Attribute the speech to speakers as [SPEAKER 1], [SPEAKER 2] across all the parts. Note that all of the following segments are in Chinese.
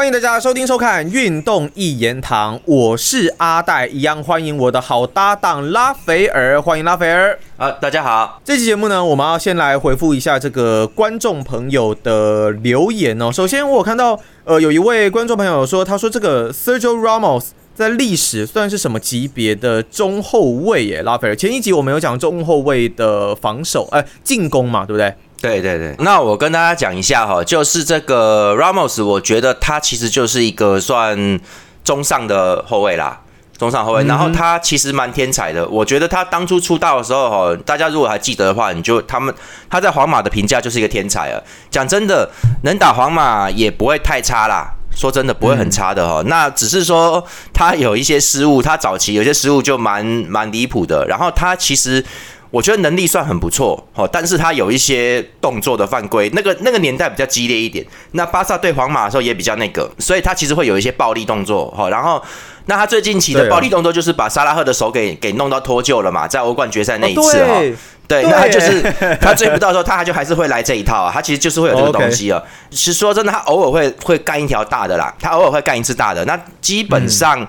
[SPEAKER 1] 欢迎大家收听收看《运动一言堂》，我是阿戴，一样欢迎我的好搭档拉斐尔，欢迎拉斐尔。
[SPEAKER 2] 啊，大家好，
[SPEAKER 1] 这期节目呢，我们要先来回复一下这个观众朋友的留言哦。首先，我看到呃有一位观众朋友说，他说这个 Sergio Ramos 在历史算是什么级别的中后卫耶？拉斐尔，前一集我们有讲中后卫的防守，哎，进攻嘛，对不对？
[SPEAKER 2] 对对对，那我跟大家讲一下哈，就是这个 Ramos，我觉得他其实就是一个算中上的后卫啦，中上后卫。然后他其实蛮天才的，我觉得他当初出道的时候哈，大家如果还记得的话，你就他们他在皇马的评价就是一个天才啊。讲真的，能打皇马也不会太差啦，说真的不会很差的哈。那只是说他有一些失误，他早期有些失误就蛮蛮离谱的。然后他其实。我觉得能力算很不错，哦，但是他有一些动作的犯规，那个那个年代比较激烈一点。那巴萨对皇马的时候也比较那个，所以他其实会有一些暴力动作，哈。然后，那他最近期的暴力动作就是把沙拉赫的手给给弄到脱臼了嘛，在欧冠决赛那一次，哈。对，那就是 他追不到的时候，他还就还是会来这一套啊。他其实就是会有这个东西啊。是说真的，他偶尔会会干一条大的啦，他偶尔会干一次大的。那基本上。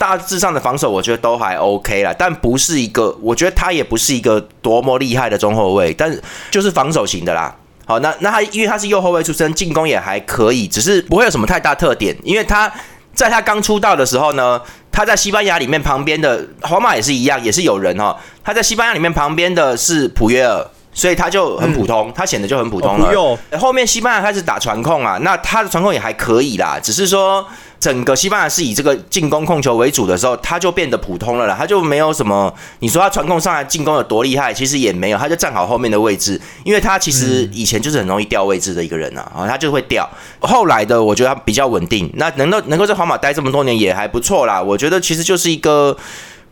[SPEAKER 2] 大致上的防守我觉得都还 OK 啦，但不是一个，我觉得他也不是一个多么厉害的中后卫，但就是防守型的啦。好，那那他因为他是右后卫出身，进攻也还可以，只是不会有什么太大特点。因为他在他刚出道的时候呢，他在西班牙里面旁边的皇马也是一样，也是有人哈。他在西班牙里面旁边的是普约尔，所以他就很普通，他显得就很普通了。后面西班牙开始打传控啊，那他的传控也还可以啦，只是说。整个西班牙是以这个进攻控球为主的时候，他就变得普通了啦，他就没有什么。你说他传控上来进攻有多厉害，其实也没有，他就站好后面的位置，因为他其实以前就是很容易掉位置的一个人呐，啊，他就会掉。后来的我觉得他比较稳定，那能够能够在皇马待这么多年也还不错啦。我觉得其实就是一个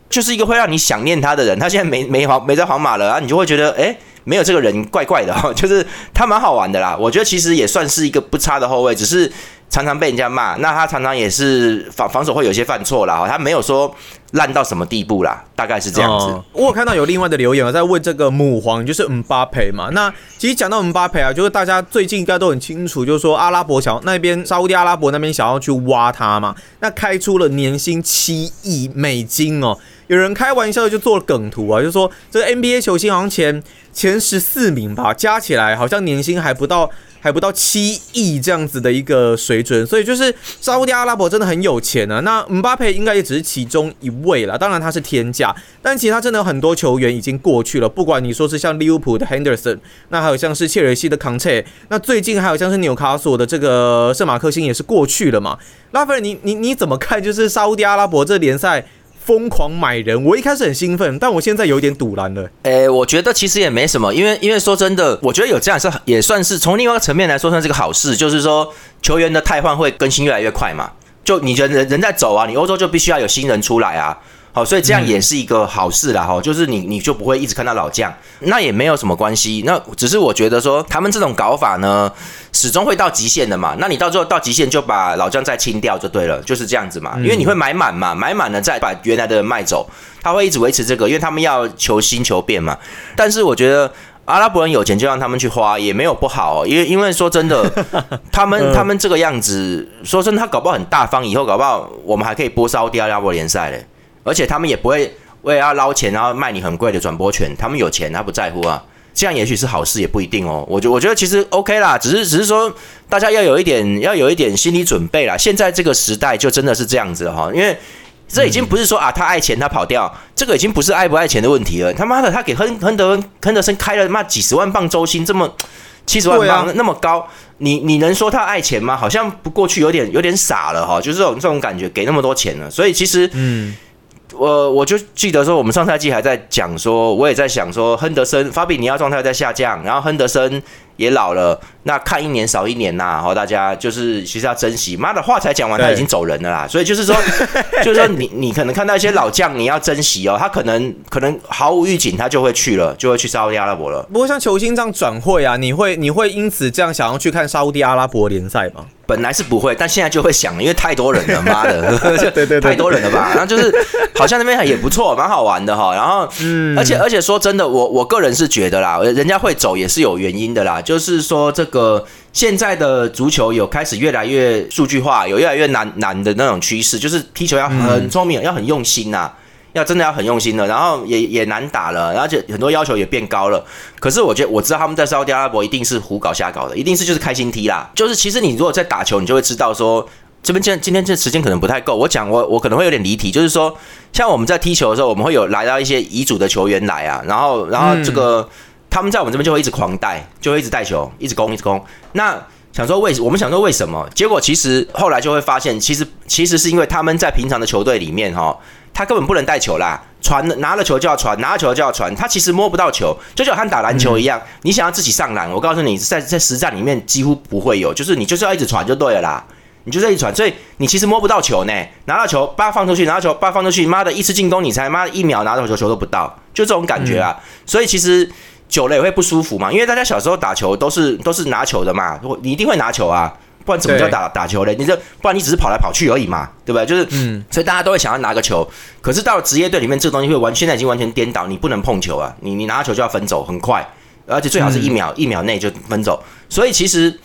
[SPEAKER 2] 就是一个会让你想念他的人。他现在没没皇没在皇马了啊，你就会觉得哎，没有这个人怪怪的哈，就是他蛮好玩的啦。我觉得其实也算是一个不差的后卫，只是。常常被人家骂，那他常常也是防防守会有些犯错啦，他没有说烂到什么地步啦，大概是这样子。
[SPEAKER 1] 我有看到有另外的留言啊在问这个母皇，就是姆巴佩嘛。那其实讲到姆巴佩啊，就是大家最近应该都很清楚，就是说阿拉伯想那边沙地阿拉伯那边想要去挖他嘛，那开出了年薪七亿美金哦。有人开玩笑就做了梗图啊，就说这个 NBA 球星好像前前十四名吧，加起来好像年薪还不到。还不到七亿这样子的一个水准，所以就是沙特阿拉伯真的很有钱啊。那姆巴佩应该也只是其中一位了，当然他是天价，但其他真的很多球员已经过去了。不管你说是像利物浦的 Henderson，那还有像是切尔西的康切，那最近还有像是纽卡索的这个圣马克星也是过去了嘛。拉斐尔，你你你怎么看？就是沙特阿拉伯这联赛？疯狂买人，我一开始很兴奋，但我现在有点堵拦了。
[SPEAKER 2] 诶，我觉得其实也没什么，因为因为说真的，我觉得有这样是也算是从另外一个层面来说算是个好事，就是说球员的汰换会更新越来越快嘛。就你觉得人人在走啊，你欧洲就必须要有新人出来啊。好，所以这样也是一个好事啦，哈，就是你你就不会一直看到老将，那也没有什么关系，那只是我觉得说他们这种搞法呢，始终会到极限的嘛，那你到最后到极限就把老将再清掉就对了，就是这样子嘛，因为你会买满嘛，买满了再把原来的人卖走，他会一直维持这个，因为他们要求新求变嘛。但是我觉得阿拉伯人有钱就让他们去花也没有不好，因为因为说真的，他们他们这个样子，说真的，他搞不好很大方，以后搞不好我们还可以播烧第二阿拉伯联赛嘞。而且他们也不会为了要捞钱，然后卖你很贵的转播权。他们有钱，他不在乎啊。这样也许是好事，也不一定哦。我觉我觉得其实 OK 啦，只是只是说大家要有一点要有一点心理准备啦。现在这个时代就真的是这样子哈，因为这已经不是说啊他爱钱他跑掉，这个已经不是爱不爱钱的问题了。他妈的，他给亨亨德亨德森开了妈几十万镑周薪，这么七十万镑那么高，你你能说他爱钱吗？好像不过去有点有点傻了哈，就是这种这种感觉，给那么多钱了，所以其实嗯。我我就记得说，我们上赛季还在讲说，我也在想说，亨德森、法比尼亚状态在下降，然后亨德森也老了，那看一年少一年呐，好，大家就是其实要珍惜。妈的话才讲完，他已经走人了啦，所以就是说，就是说你你可能看到一些老将，你要珍惜哦，他可能可能毫无预警，他就会去了，就会去沙特阿拉伯了。
[SPEAKER 1] 不过像球星这样转会啊，你会你会因此这样想要去看沙特阿拉伯联赛吗？
[SPEAKER 2] 本来是不会，但现在就会想，因为太多人了，妈的，
[SPEAKER 1] 对对对，
[SPEAKER 2] 太多人了吧？然后就是好像那边也不错，蛮好玩的哈。然后，嗯，而且而且说真的，我我个人是觉得啦，人家会走也是有原因的啦。就是说这个现在的足球有开始越来越数据化，有越来越难难的那种趋势，就是踢球要很聪明，要很用心呐，要真的要很用心的，然后也也难打了，而且很多要求也变高了。可是我觉得我知道他们在沙特阿拉伯一定是胡搞瞎搞的，一定是就是开心踢啦。就是其实你如果在打球，你就会知道说。这边今今天这时间可能不太够，我讲我我可能会有点离题，就是说，像我们在踢球的时候，我们会有来到一些遗嘱的球员来啊，然后然后这个他们在我们这边就会一直狂带，就会一直带球，一直攻，一直攻。那想说为我们想说为什么？结果其实后来就会发现，其实其实是因为他们在平常的球队里面哈，他根本不能带球啦，传拿了球就要传，拿了球就要传，他其实摸不到球，就像打篮球一样，你想要自己上篮，我告诉你，在在实战里面几乎不会有，就是你就是要一直传就对了啦。你就这一传，所以你其实摸不到球呢。拿到球，叭放出去，拿到球，叭放出去，妈的一次进攻，你才妈的一秒拿到球，球都不到，就这种感觉啊。所以其实久了也会不舒服嘛。因为大家小时候打球都是都是拿球的嘛，你一定会拿球啊，不然怎么叫打打球嘞？你这不然你只是跑来跑去而已嘛，对不对？就是，嗯，所以大家都会想要拿个球。可是到了职业队里面，这个东西会完，现在已经完全颠倒，你不能碰球啊，你你拿球就要分走，很快，而且最好是一秒一秒内就分走。所以其实。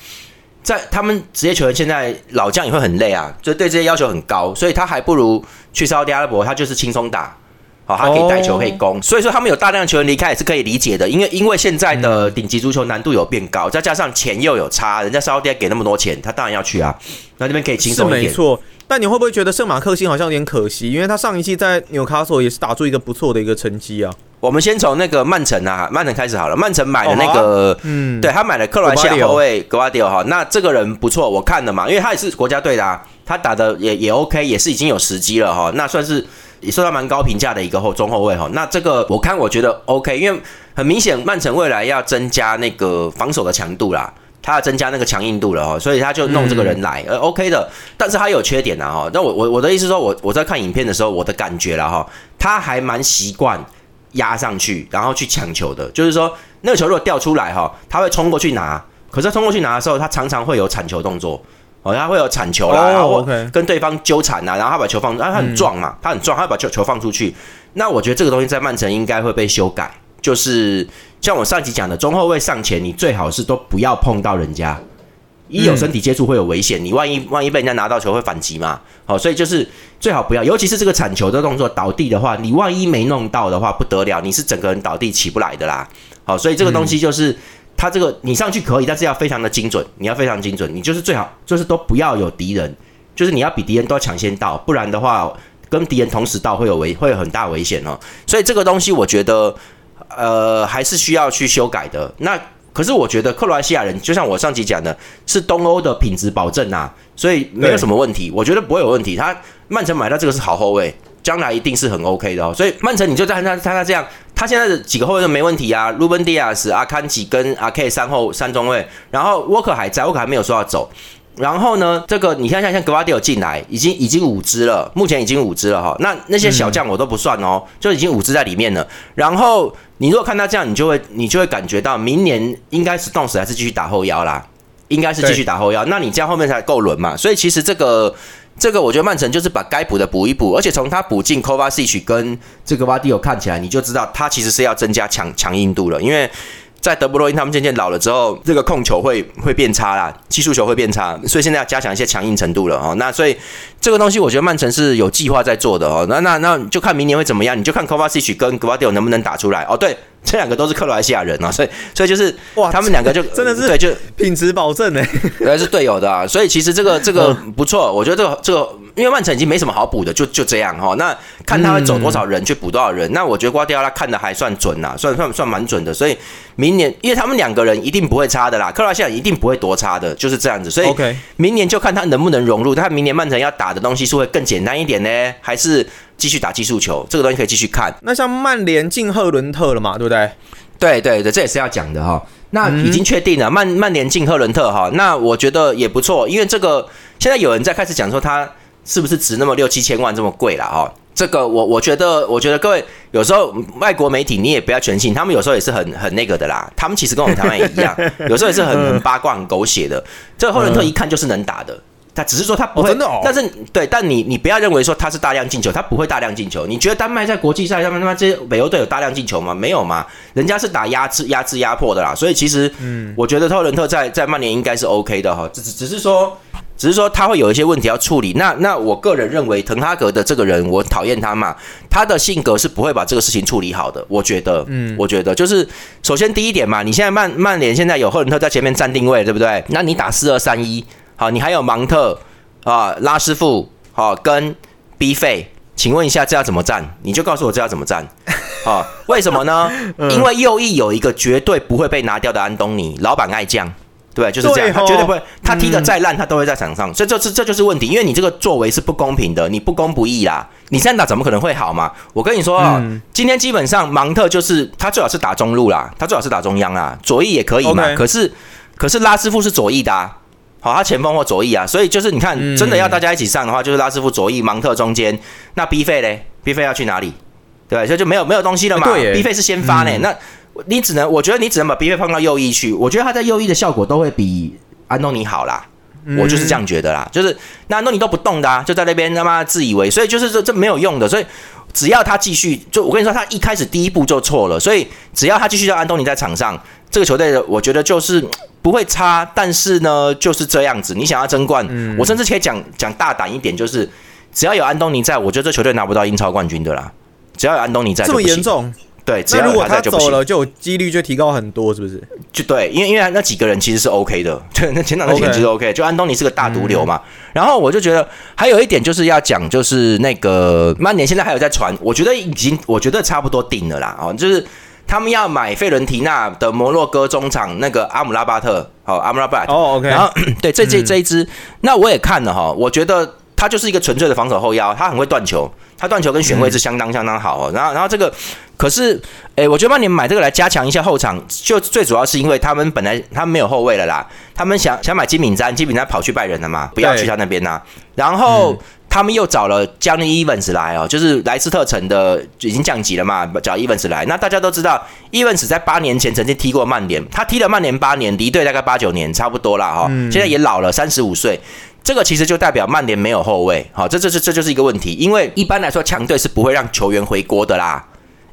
[SPEAKER 2] 在他们职业球员现在老将也会很累啊，就对这些要求很高，所以他还不如去沙特阿拉伯，他就是轻松打，好，他可以带球可以攻，所以说他们有大量的球员离开也是可以理解的，因为因为现在的顶级足球难度有变高，再加上钱又有差，人家沙特给那么多钱，他当然要去啊，那这边可以轻松一点。
[SPEAKER 1] 但你会不会觉得圣马克星好像有点可惜？因为他上一季在纽卡索也是打出一个不错的一个成绩啊。
[SPEAKER 2] 我们先从那个曼城啊，曼城开始好了。曼城买的那个，嗯，对他买了克罗西亚后卫格瓦迪奥哈，那这个人不错，我看了嘛，因为他也是国家队的，啊，他打的也也 OK，也是已经有时机了哈，那算是也受到蛮高评价的一个后中后卫哈。那这个我看我觉得 OK，因为很明显曼城未来要增加那个防守的强度啦。他要增加那个强硬度了哦，所以他就弄这个人来，呃，OK 的，但是他有缺点呐哈。那我我我的意思说，我我在看影片的时候，我的感觉了哈，他还蛮习惯压上去，然后去抢球的。就是说，那个球如果掉出来哈，他会冲过去拿，可是冲过去拿的时候，他常常会有铲球动作，哦，他会有铲球啦，然后跟对方纠缠呐，然后他把球放，啊，他很壮嘛，他很壮，他把球球放出去。那我觉得这个东西在曼城应该会被修改，就是。像我上集讲的，中后卫上前，你最好是都不要碰到人家，一有身体接触会有危险，你万一万一被人家拿到球会反击嘛。好，所以就是最好不要，尤其是这个铲球的动作倒地的话，你万一没弄到的话不得了，你是整个人倒地起不来的啦。好，所以这个东西就是它这个你上去可以，但是要非常的精准，你要非常精准，你就是最好就是都不要有敌人，就是你要比敌人都要抢先到，不然的话跟敌人同时到会有危会有很大危险哦。所以这个东西我觉得。呃，还是需要去修改的。那可是我觉得克罗埃西亚人，就像我上集讲的，是东欧的品质保证啊，所以没有什么问题，我觉得不会有问题。他曼城买到这个是好后卫，将来一定是很 OK 的哦。所以曼城你就在他他他这样，他现在的几个后卫都没问题啊，鲁本迪亚斯、阿坎吉跟阿 K 三后三中卫，然后沃克还在，沃克还没有说要走。然后呢，这个你看像像格瓦迪尔进来，已经已经五支了，目前已经五支了哈。那那些小将我都不算哦，就已经五支在里面了。然后你如果看他这样，你就会你就会感觉到明年应该是动死还是继续打后腰啦，应该是继续打后腰。那你这样后面才够轮嘛。所以其实这个这个，我觉得曼城就是把该补的补一补，而且从他补进 Kovacic 跟这个瓦迪尔看起来，你就知道他其实是要增加强强硬度了，因为。在德布罗因他们渐渐老了之后，这个控球会会变差啦，技术球会变差，所以现在要加强一些强硬程度了哦。那所以这个东西，我觉得曼城是有计划在做的哦。那那那就看明年会怎么样，你就看 Kovacic 跟 g v a d i o 能不能打出来哦。对。这两个都是克罗埃西亚人啊，所以所以就是哇，他们两个就
[SPEAKER 1] 真的是
[SPEAKER 2] 对，就
[SPEAKER 1] 品质保证 呢，
[SPEAKER 2] 原来是队友的啊，所以其实这个这个不错，我觉得这个这个，因为曼城已经没什么好补的，就就这样哈。那看他会走多少人去补多少人，那我觉得瓜迪奥拉看的还算准呐，算算算蛮准的。所以明年，因为他们两个人一定不会差的啦，克罗埃西亚一定不会多差的，就是这样子。所以明年就看他能不能融入。他明年曼城要打的东西是会更简单一点呢，还是继续打技术球？这个东西可以继续看。
[SPEAKER 1] 那像曼联进赫伦特了嘛，对不对？
[SPEAKER 2] 对对对，这也是要讲的哈。那已经确定了，曼曼联进赫伦特哈。那我觉得也不错，因为这个现在有人在开始讲说他是不是值那么六七千万这么贵了哈。这个我我觉得，我觉得各位有时候外国媒体你也不要全信，他们有时候也是很很那个的啦。他们其实跟我们台湾也一样，有时候也是很八卦、很狗血的。这个赫伦特一看就是能打的。他只是说他不会，
[SPEAKER 1] 真的哦。
[SPEAKER 2] 但是对，但你你不要认为说他是大量进球，他不会大量进球。你觉得丹麦在国际赛上面他妈这些北欧队有大量进球吗？没有嘛，人家是打压制、压制、压迫的啦。所以其实，嗯，我觉得特伦特在在曼联应该是 OK 的哈，只只是说，只是说他会有一些问题要处理。那那我个人认为，滕哈格的这个人，我讨厌他嘛，他的性格是不会把这个事情处理好的。我觉得，嗯，我觉得就是首先第一点嘛，你现在曼曼联现在有赫伦特在前面站定位，对不对？那你打四二三一。好，你还有芒特啊，拉师傅，好跟 B 费，请问一下这要怎么站？你就告诉我这要怎么站？好，为什么呢？因为右翼有一个绝对不会被拿掉的安东尼，老板爱将，对，就是这样，他绝对不会，他踢得再烂，他都会在场上，所以这这这就是问题，因为你这个作为是不公平的，你不公不义啦，你这样打怎么可能会好嘛？我跟你说啊，今天基本上芒特就是他最好是打中路啦，他最好是打中央啦，左翼也可以嘛，可是可是拉师傅是左翼的。好，他前锋或左翼啊，所以就是你看，真的要大家一起上的话，就是拉师傅左翼，芒特中间，那 B 费嘞？B 费要去哪里？对，所以就没有没有东西了嘛。B 费是先发呢，那你只能，我觉得你只能把 B 费放到右翼去。我觉得他在右翼的效果都会比安东尼好啦，我就是这样觉得啦。就是那安东尼都不动的，啊，就在那边他妈自以为，所以就是这这没有用的。所以只要他继续，就我跟你说，他一开始第一步就错了。所以只要他继续让安东尼在场上，这个球队的我觉得就是。不会差，但是呢，就是这样子。你想要争冠，我甚至可以讲讲大胆一点，就是只要有安东尼在，我觉得这球队拿不到英超冠军的啦。只要有安东尼在，
[SPEAKER 1] 这么严重？
[SPEAKER 2] 对，只要他
[SPEAKER 1] 走了，就有几率就提高很多，是不是？
[SPEAKER 2] 就对，因为因为那几个人其实是 OK 的，对，那前场的品质 OK。就安东尼是个大毒瘤嘛。然后我就觉得还有一点就是要讲，就是那个曼联现在还有在传，我觉得已经我觉得差不多定了啦。哦，就是。他们要买费伦提纳的摩洛哥中场那个阿姆拉巴特，好，阿姆拉巴特。然后，对，这这这一支，那我也看了哈，我觉得他就是一个纯粹的防守后腰，他很会断球，他断球跟选位是相当相当好哦。然后，然后这个，可是，诶，我觉得曼联买这个来加强一下后场，就最主要是因为他们本来他们没有后卫了啦，他们想想买金敏詹，金敏詹跑去拜仁了嘛，不要去他那边呐。然后。他们又找了 Johnny Evans 来哦，就是莱斯特城的已经降级了嘛，找 Evans 来。那大家都知道，Evans 在八年前曾经踢过曼联，他踢了曼联八年，离队大概八九年，差不多了哈。现在也老了，三十五岁。这个其实就代表曼联没有后卫，好，这这这这就是一个问题。因为一般来说，强队是不会让球员回国的啦。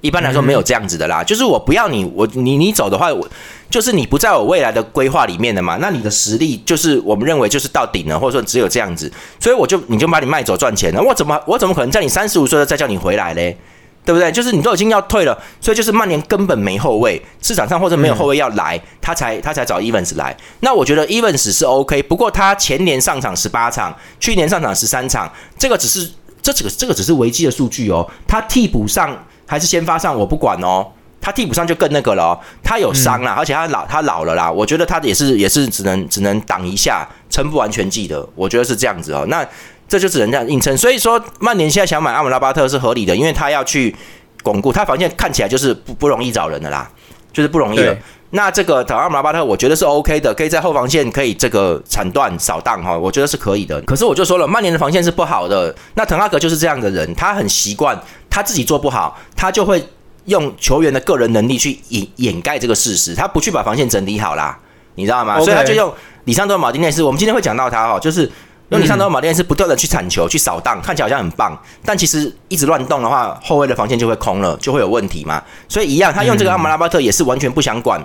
[SPEAKER 2] 一般来说没有这样子的啦，就是我不要你，我你你走的话，我就是你不在我未来的规划里面的嘛。那你的实力就是我们认为就是到顶了，或者说只有这样子，所以我就你就把你卖走赚钱了。我怎么我怎么可能在你三十五岁了再叫你回来嘞？对不对？就是你都已经要退了，所以就是曼联根本没后卫，市场上或者没有后卫要来，他才他才找 Evans 来。那我觉得 Evans 是 OK，不过他前年上场十八场，去年上场十三场，这个只是这几个这个只是维基的数据哦，他替补上。还是先发上，我不管哦。他替补上就更那个了，他有伤啦，而且他老他老了啦。我觉得他也是也是只能只能挡一下，撑不完全季的。我觉得是这样子哦。那这就只能这样硬撑。所以说，曼联现在想买阿姆拉巴特是合理的，因为他要去巩固他防线，看起来就是不不容易找人的啦，就是不容易了。那这个塔阿姆拉巴特，我觉得是 OK 的，可以在后防线可以这个铲断扫荡哈，我觉得是可以的。可是我就说了，曼联的防线是不好的。那滕哈格就是这样的人，他很习惯他自己做不好，他就会用球员的个人能力去掩掩盖这个事实，他不去把防线整理好啦，你知道吗？所以他就用里桑多马丁内斯。我们今天会讲到他哈，就是。因为你上到马丁是不断的去铲球、去扫荡，看起来好像很棒，但其实一直乱动的话，后卫的防线就会空了，就会有问题嘛。所以一样，他用这个阿姆拉巴特也是完全不想管。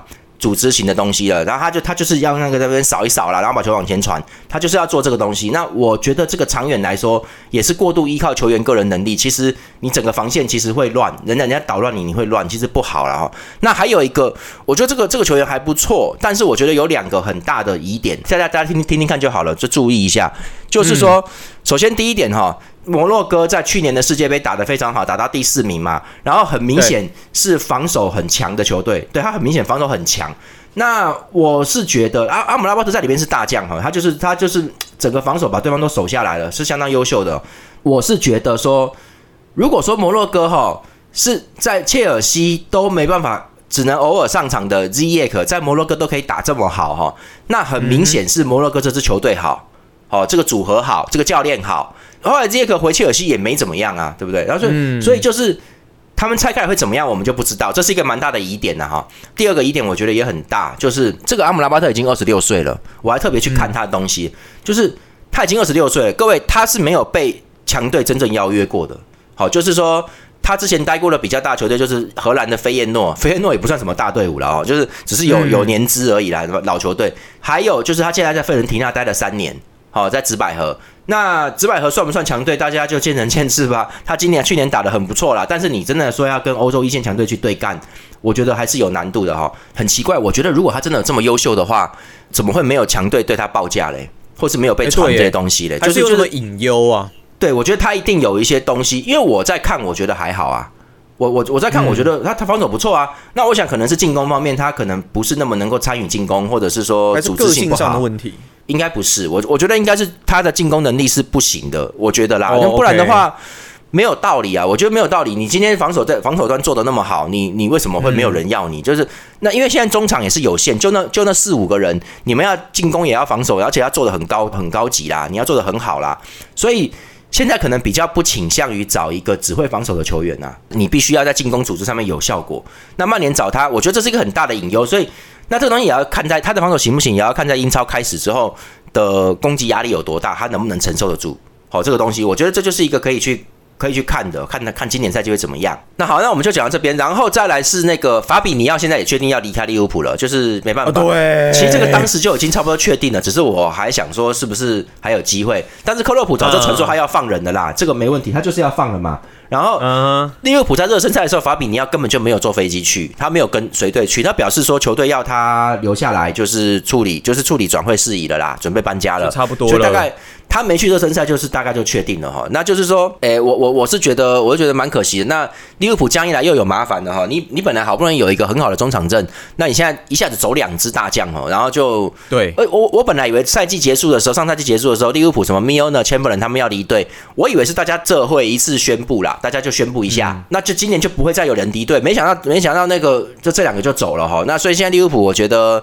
[SPEAKER 2] 组织型的东西了，然后他就他就是要那个在那边扫一扫啦，然后把球往前传，他就是要做这个东西。那我觉得这个长远来说也是过度依靠球员个人能力，其实你整个防线其实会乱，人家人家捣乱你，你会乱，其实不好了哈。那还有一个，我觉得这个这个球员还不错，但是我觉得有两个很大的疑点，大家大家听听听看就好了，就注意一下，就是说，首先第一点哈。摩洛哥在去年的世界杯打得非常好，打到第四名嘛，然后很明显是防守很强的球队，对他很明显防守很强。那我是觉得阿阿姆拉巴特在里面是大将哈，他就是他就是整个防守把对方都守下来了，是相当优秀的。我是觉得说，如果说摩洛哥哈是在切尔西都没办法，只能偶尔上场的 Z 耶克，在摩洛哥都可以打这么好哈，那很明显是摩洛哥这支球队好，好这个组合好，这个教练好。后来杰克回切尔西也没怎么样啊，对不对？然后所以所以就是他们拆开来会怎么样，我们就不知道，这是一个蛮大的疑点的哈。第二个疑点我觉得也很大，就是这个阿姆拉巴特已经二十六岁了，我还特别去看他的东西，就是他已经二十六岁了，各位他是没有被强队真正邀约过的。好，就是说他之前待过的比较大球队就是荷兰的飞燕诺，飞燕诺也不算什么大队伍了哦，就是只是有有年资而已啦，老球队。还有就是他现在在费伦提纳待了三年，好，在紫百合。那紫百合算不算强队？大家就见仁见智吧。他今年去年打的很不错啦，但是你真的说要跟欧洲一线强队去对干，我觉得还是有难度的哈。很奇怪，我觉得如果他真的这么优秀的话，怎么会没有强队对他报价嘞？或是没有被传这些东西嘞？
[SPEAKER 1] 就是
[SPEAKER 2] 就是
[SPEAKER 1] 隐忧啊。
[SPEAKER 2] 对，我觉得他一定有一些东西，因为我在看，我觉得还好啊。我我我在看，我觉得他他防守不错啊。那我想可能是进攻方面，他可能不是那么能够参与进攻，或者是说组织性不好
[SPEAKER 1] 的问题。
[SPEAKER 2] 应该不是我，我觉得应该是他的进攻能力是不行的，我觉得啦，
[SPEAKER 1] 不
[SPEAKER 2] 然的话没有道理啊，我觉得没有道理。你今天防守在防守端做的那么好，你你为什么会没有人要你？就是那因为现在中场也是有限，就那就那四五个人，你们要进攻也要防守，而且要做的很高很高级啦，你要做的很好啦，所以现在可能比较不倾向于找一个只会防守的球员呐，你必须要在进攻组织上面有效果。那曼联找他，我觉得这是一个很大的隐忧，所以。那这个东西也要看在他的防守行不行，也要看在英超开始之后的攻击压力有多大，他能不能承受得住。好，这个东西我觉得这就是一个可以去。可以去看的，看他看今年赛季会怎么样。那好，那我们就讲到这边，然后再来是那个法比尼奥，现在也确定要离开利物浦了，就是没办法。
[SPEAKER 1] 对，
[SPEAKER 2] 其实这个当时就已经差不多确定了，只是我还想说是不是还有机会。但是克洛普早就传说他要放人的啦，这个没问题，他就是要放了嘛。然后，嗯，利物浦在热身赛的时候，法比尼奥根本就没有坐飞机去，他没有跟随队去，他表示说球队要他留下来，就是处理，就是处理转会事宜了啦，准备搬家了，
[SPEAKER 1] 差不多了，
[SPEAKER 2] 大概。他没去热身赛，就是大概就确定了哈。那就是说，诶，我我我是觉得，我是觉得蛮可惜的。那利物浦将一来又有麻烦了哈。你你本来好不容易有一个很好的中场阵，那你现在一下子走两支大将哦，然后就
[SPEAKER 1] 对。
[SPEAKER 2] 呃，我我本来以为赛季结束的时候，上赛季结束的时候，利物浦什么 Milner、千布伦他们要离队，我以为是大家这会一次宣布啦，大家就宣布一下，那就今年就不会再有人离队。没想到没想到那个就这两个就走了哈。那所以现在利物浦，我觉得。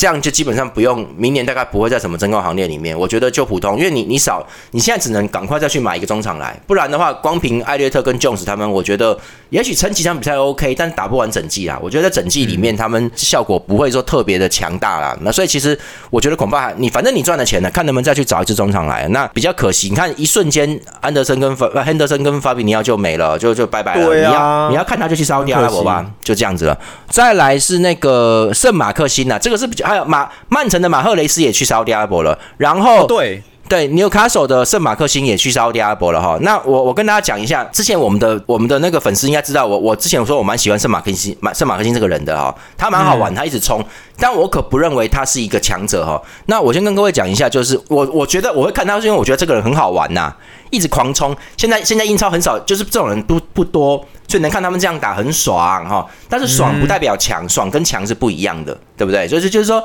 [SPEAKER 2] 这样就基本上不用，明年大概不会在什么增购行列里面。我觉得就普通，因为你你少，你现在只能赶快再去买一个中场来，不然的话，光凭艾略特跟 Jones 他们，我觉得也许撑几场比赛 OK，但打不完整季啦。我觉得在整季里面，他们效果不会说特别的强大啦。那所以其实我觉得恐怕你反正你赚了钱了，看能不能再去找一支中场来。那比较可惜，你看一瞬间安德森跟法亨德森跟法比尼奥就没了，就就拜拜了。你要你要看他就去烧掉阿伯吧，就这样子了。再来是那个圣马克辛呐，这个是比较还有马曼。城的马赫雷斯也去烧第二波了，然后
[SPEAKER 1] 对
[SPEAKER 2] 对，纽卡索的圣马克星也去沙特阿拉伯了哈。那我我跟大家讲一下，之前我们的我们的那个粉丝应该知道，我我之前我说我蛮喜欢圣马克星，圣马克星这个人的哈，他蛮好玩，他一直冲，但我可不认为他是一个强者哈。那我先跟各位讲一下，就是我我觉得我会看他是因为我觉得这个人很好玩呐，一直狂冲。现在现在英超很少，就是这种人不不多，所以能看他们这样打很爽哈。但是爽不代表强，爽跟强是不一样的，对不对？所以就是说。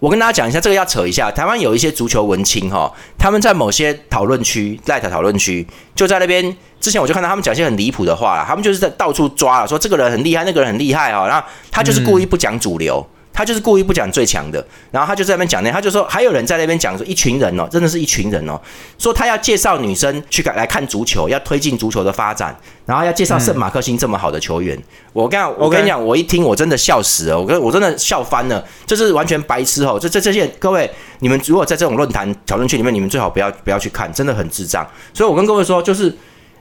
[SPEAKER 2] 我跟大家讲一下，这个要扯一下。台湾有一些足球文青哈，他们在某些讨论区、赖特讨论区，就在那边。之前我就看到他们讲一些很离谱的话啦，他们就是在到处抓了，说这个人很厉害，那个人很厉害哈，然后他就是故意不讲主流。他就是故意不讲最强的，然后他就在那边讲那，他就说还有人在那边讲说一群人哦，真的是一群人哦，说他要介绍女生去来看足球，要推进足球的发展，然后要介绍圣马克星这么好的球员。我跟我跟你讲，我一听我真的笑死了，我跟我真的笑翻了，就是完全白痴哦！这这这些各位，你们如果在这种论坛讨论区里面，你们最好不要不要去看，真的很智障。所以我跟各位说，就是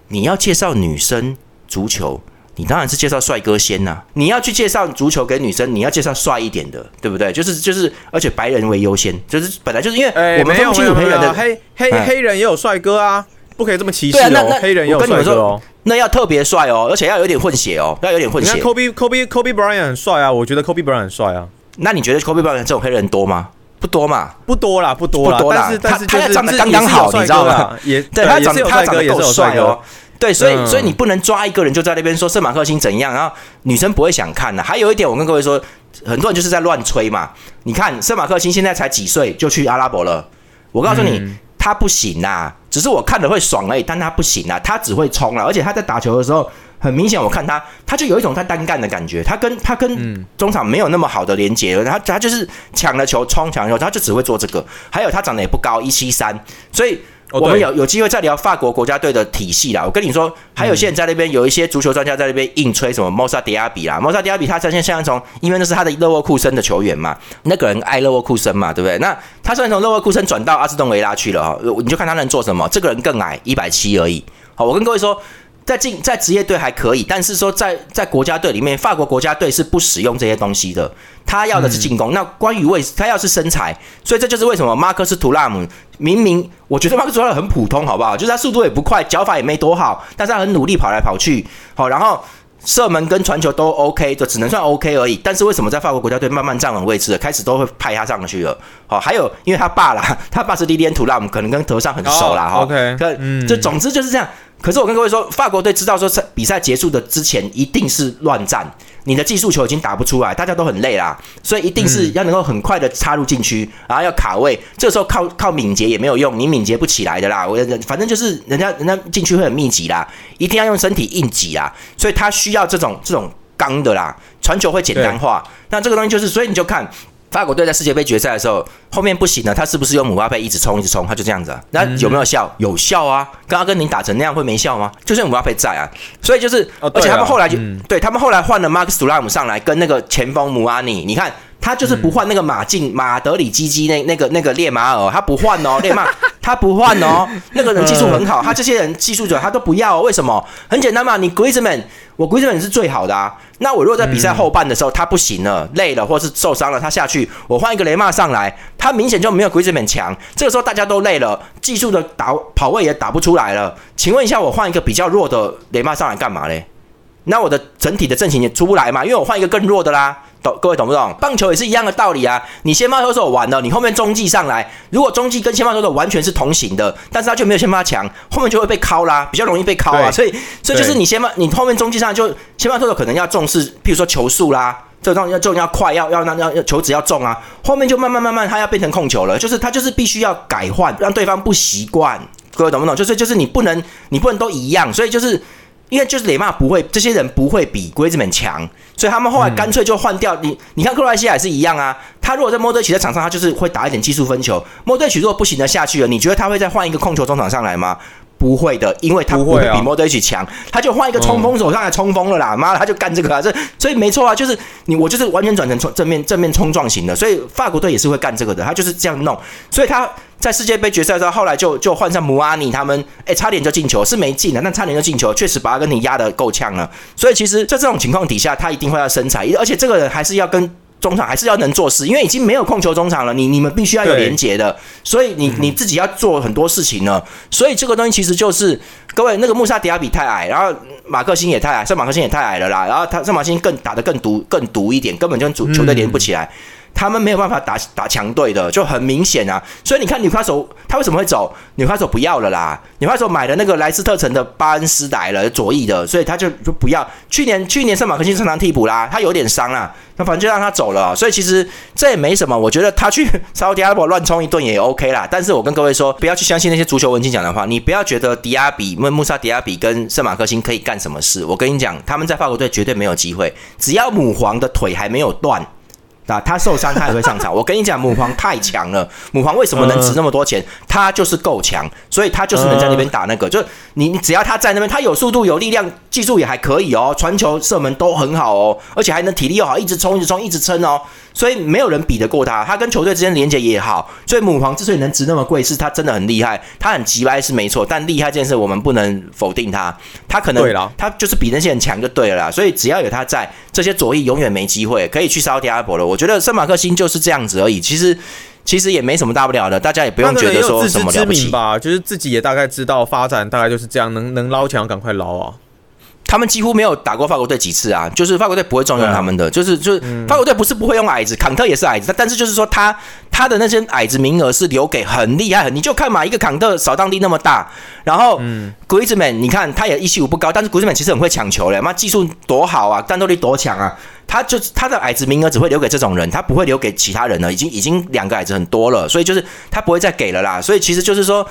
[SPEAKER 2] 你要介绍女生足球。你当然是介绍帅哥先呐！你要去介绍足球给女生，你要介绍帅一点的，对不对？就是就是，而且白人为优先，就是本来就是因为我们分不清楚黑人的
[SPEAKER 1] 黑黑黑人也有帅哥啊，不可以这么歧视哦。黑人也有帅哥哦，
[SPEAKER 2] 那要特别帅哦，而且要有点混血哦，要有点混血。
[SPEAKER 1] Kobe Kobe Kobe Bryant 很帅啊，我觉得 Kobe Bryant 很帅啊。
[SPEAKER 2] 那你觉得 Kobe Bryant 这种黑人多吗？不多嘛，
[SPEAKER 1] 不多啦，不多啦。但是但是
[SPEAKER 2] 他长得刚刚好，你知道吗？
[SPEAKER 1] 也
[SPEAKER 2] 对他长他长得够帅
[SPEAKER 1] 哦。
[SPEAKER 2] 对，所以所以你不能抓一个人就在那边说圣马克星怎样，然后女生不会想看的。还有一点，我跟各位说，很多人就是在乱吹嘛。你看圣马克星现在才几岁就去阿拉伯了，我告诉你，他不行啊，只是我看的会爽而已，但他不行啊，他只会冲了，而且他在打球的时候很明显，我看他他就有一种他单干的感觉，他跟他跟中场没有那么好的连接，他他就是抢了球冲抢了球，他就只会做这个。还有他长得也不高，一七三，所以。我们有有机会再聊法国国家队的体系啦。我跟你说，还有现在在那边有一些足球专家在那边硬吹什么莫萨迪亚比啦，莫萨迪亚比他现在现在从，因为那是他的勒沃库森的球员嘛，那个人爱勒沃库森嘛，对不对？那他虽然从勒沃库森转到阿斯顿维拉去了哈，你就看他能做什么。这个人更矮，一百七而已。好，我跟各位说。在进在职业队还可以，但是说在在国家队里面，法国国家队是不使用这些东西的。他要的是进攻。那关于为他要是身材，所以这就是为什么马克斯图拉姆明明我觉得马克斯图拉姆很普通，好不好？就是他速度也不快，脚法也没多好，但是他很努力跑来跑去，好，然后射门跟传球都 OK，就只能算 OK 而已。但是为什么在法国国家队慢慢站稳位置了，开始都会派他上去了？好，还有因为他爸啦，他爸是莉莉安图拉姆，可能跟德尚很熟啦。哈。
[SPEAKER 1] OK，
[SPEAKER 2] 嗯，就总之就是这样。可是我跟各位说，法国队知道说，在比赛结束的之前一定是乱战，你的技术球已经打不出来，大家都很累啦，所以一定是要能够很快的插入禁区，然后要卡位，这时候靠靠敏捷也没有用，你敏捷不起来的啦。我反正就是人家人家禁区会很密集啦，一定要用身体硬挤啦，所以他需要这种这种刚的啦，传球会简单化。那这个东西就是，所以你就看。法国队在世界杯决赛的时候，后面不行了，他是不是用姆巴佩一直冲一直冲？他就这样子，那有没有效？有效啊！跟阿根廷打成那样会没效吗？就是姆巴佩在啊，所以就是，而且他们后来就对他们后来换了马克斯图拉姆上来跟那个前锋姆阿尼，你看。他就是不换那个马竞马德里基基那那个那个列马尔，他不换哦，列马 他不换哦，那个人技术很好，他这些人技术者他都不要，为什么？很简单嘛，你 Griezmann，我鬼子本是最好的啊。那我如果在比赛后半的时候他不行了，累了或是受伤了，他下去，我换一个雷骂上来，他明显就没有鬼子本强。这个时候大家都累了，技术的打跑位也打不出来了。请问一下，我换一个比较弱的雷骂上来干嘛嘞？那我的整体的阵型也出不来嘛，因为我换一个更弱的啦。懂各位懂不懂？棒球也是一样的道理啊。你先发投手完了，你后面中继上来，如果中继跟先发投手完全是同型的，但是他就没有先发强，后面就会被敲啦，比较容易被敲啊。所以，所以就是你先发，你后面中继上就先发投手可能要重视，譬如说球速啦，这种要这种要快，要要那要球质要重啊。后面就慢慢慢慢，他要变成控球了，就是他就是必须要改换，让对方不习惯。各位懂不懂？就是就是你不能你不能都一样，所以就是。因为就是雷曼不会，这些人不会比龟子们强，所以他们后来干脆就换掉你。你看克罗埃西亚也是一样啊，他如果在莫德奇在场上，他就是会打一点技术分球。莫德奇如果不行的下去了，你觉得他会再换一个控球中场上来吗？不会的，因为他不会比莫德奇强，他就换一个冲锋手上来冲锋了啦。妈的，他就干这个啊！这所以没错啊，就是你我就是完全转成冲正面正面冲撞型的，所以法国队也是会干这个的，他就是这样弄，所以他。在世界杯决赛的时候，后来就就换上姆阿尼他们，哎，差点就进球，是没进的，但差点就进球，确实把阿根廷压得够呛了。所以其实，在这种情况底下，他一定会要身材，而且这个人还是要跟中场还是要能做事，因为已经没有控球中场了，你你们必须要有连接的，所以你你自己要做很多事情呢。所以这个东西其实就是各位那个穆萨迪亚比太矮，然后马克辛也太矮，圣马克辛也太矮了啦，然后他圣马克辛更打得更毒更毒一点，根本就主球队连不起来。他们没有办法打打强队的，就很明显啊。所以你看，纽卡手他为什么会走？纽卡手不要了啦。纽卡手买了那个莱斯特城的巴恩斯来了，左翼的，所以他就就不要。去年去年圣马克辛上场替补啦，他有点伤啊，那反正就让他走了。所以其实这也没什么，我觉得他去沙迪阿伯乱冲一顿也 OK 啦。但是我跟各位说，不要去相信那些足球文青讲的话，你不要觉得迪亚比、穆穆萨迪亚比跟圣马克辛可以干什么事。我跟你讲，他们在法国队绝对没有机会，只要母皇的腿还没有断。啊，他受伤他也会上场。我跟你讲，母皇太强了。母皇为什么能值那么多钱？他就是够强，所以他就是能在那边打那个。就你，你只要他在那边，他有速度、有力量，技术也还可以哦，传球、射门都很好哦，而且还能体力又好，一直冲、一直冲、一直撑哦。所以没有人比得过他，他跟球队之间连接也好。所以母皇之所以能值那么贵，是他真的很厉害。他很急歪是没错，但厉害这件事我们不能否定他。他可能他就是比那些人强就对了啦。所以只要有他在，这些左翼永远没机会可以去烧迪阿伯了。我觉得圣马克星就是这样子而已。其实其实也没什么大不了的，大家也不用觉得说什么了不起
[SPEAKER 1] 吧。就是自己也大概知道发展大概就是这样，能能捞钱赶快捞啊。
[SPEAKER 2] 他们几乎没有打过法国队几次啊，就是法国队不会重用他们的，就是就是法国队不是不会用矮子，坎特也是矮子，但是就是说他他的那些矮子名额是留给很厉害，你就看嘛，一个坎特扫荡力那么大，然后 Griezmann 你看他也一七五不高，但是 Griezmann 其实很会抢球嘞，妈技术多好啊，战斗力多强啊，他就他的矮子名额只会留给这种人，他不会留给其他人了。已经已经两个矮子很多了，所以就是他不会再给了啦。所以其实就是说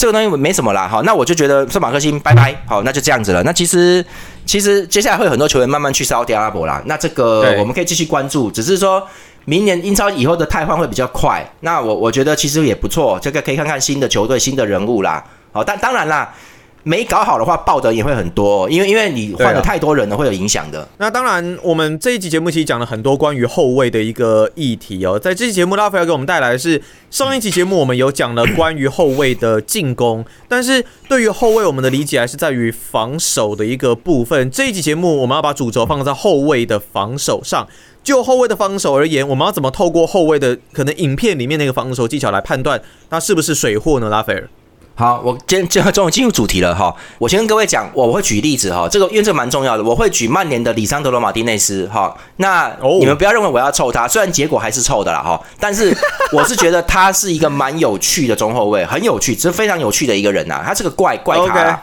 [SPEAKER 2] 这个东西没什么啦。好，那我就觉得圣马克星拜拜。好，那就这样子了。那其实其实接下来会有很多球员慢慢去沙特阿拉伯啦。那这个我们可以继续关注，只是说明年英超以后的汰换会比较快。那我我觉得其实也不错，这个可以看看新的球队、新的人物啦。好，但当然啦。没搞好的话，爆的也会很多，因为因为你换了太多人了，会有影响的。
[SPEAKER 1] 那当然，我们这一集节目其实讲了很多关于后卫的一个议题哦。在这期节目，拉斐尔给我们带来的是上一期节目我们有讲了关于后卫的进攻，但是对于后卫我们的理解还是在于防守的一个部分。这一集节目我们要把主轴放在后卫的防守上。就后卫的防守而言，我们要怎么透过后卫的可能影片里面那个防守技巧来判断他是不是水货呢？拉斐尔。
[SPEAKER 2] 好，我今天终于进入主题了哈。我先跟各位讲，我会举例子哈。这个因为这蛮重要的，我会举曼联的里桑德罗马丁内斯哈。那你们不要认为我要臭他，虽然结果还是臭的啦哈。但是我是觉得他是一个蛮有趣的中后卫，很有趣，是非常有趣的一个人呐。他是个怪怪咖。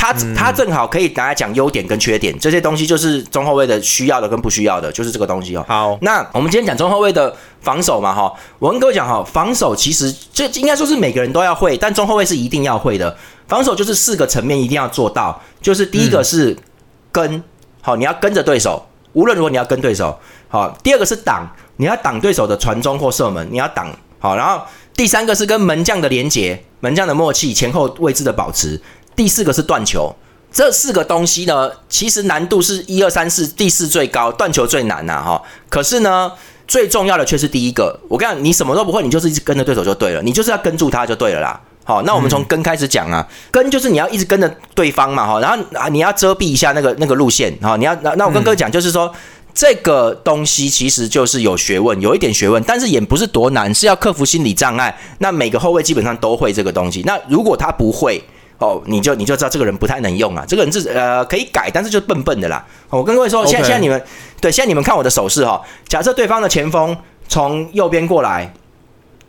[SPEAKER 2] 他他正好可以拿来讲优点跟缺点，这些东西就是中后卫的需要的跟不需要的，就是这个东西哦。
[SPEAKER 1] 好，
[SPEAKER 2] 那我们今天讲中后卫的防守嘛，哈，我跟各位讲哈，防守其实这应该说是每个人都要会，但中后卫是一定要会的。防守就是四个层面一定要做到，就是第一个是跟，好，你要跟着对手，无论如何你要跟对手，好。第二个是挡，你要挡对手的传中或射门，你要挡好。然后第三个是跟门将的连接，门将的默契，前后位置的保持。第四个是断球，这四个东西呢，其实难度是一二三四，第四最高，断球最难呐，哈。可是呢，最重要的却是第一个。我跟你讲，你什么都不会，你就是一直跟着对手就对了，你就是要跟住他就对了啦。好，那我们从跟开始讲啊，跟就是你要一直跟着对方嘛，哈，然后啊你要遮蔽一下那个那个路线，哈，你要那那我跟哥讲，就是说这个东西其实就是有学问，有一点学问，但是也不是多难，是要克服心理障碍。那每个后卫基本上都会这个东西，那如果他不会。哦，你就你就知道这个人不太能用啊，这个人是呃可以改，但是就笨笨的啦。我跟各位说，现在现在你们对，现在你们看我的手势哈，假设对方的前锋从右边过来，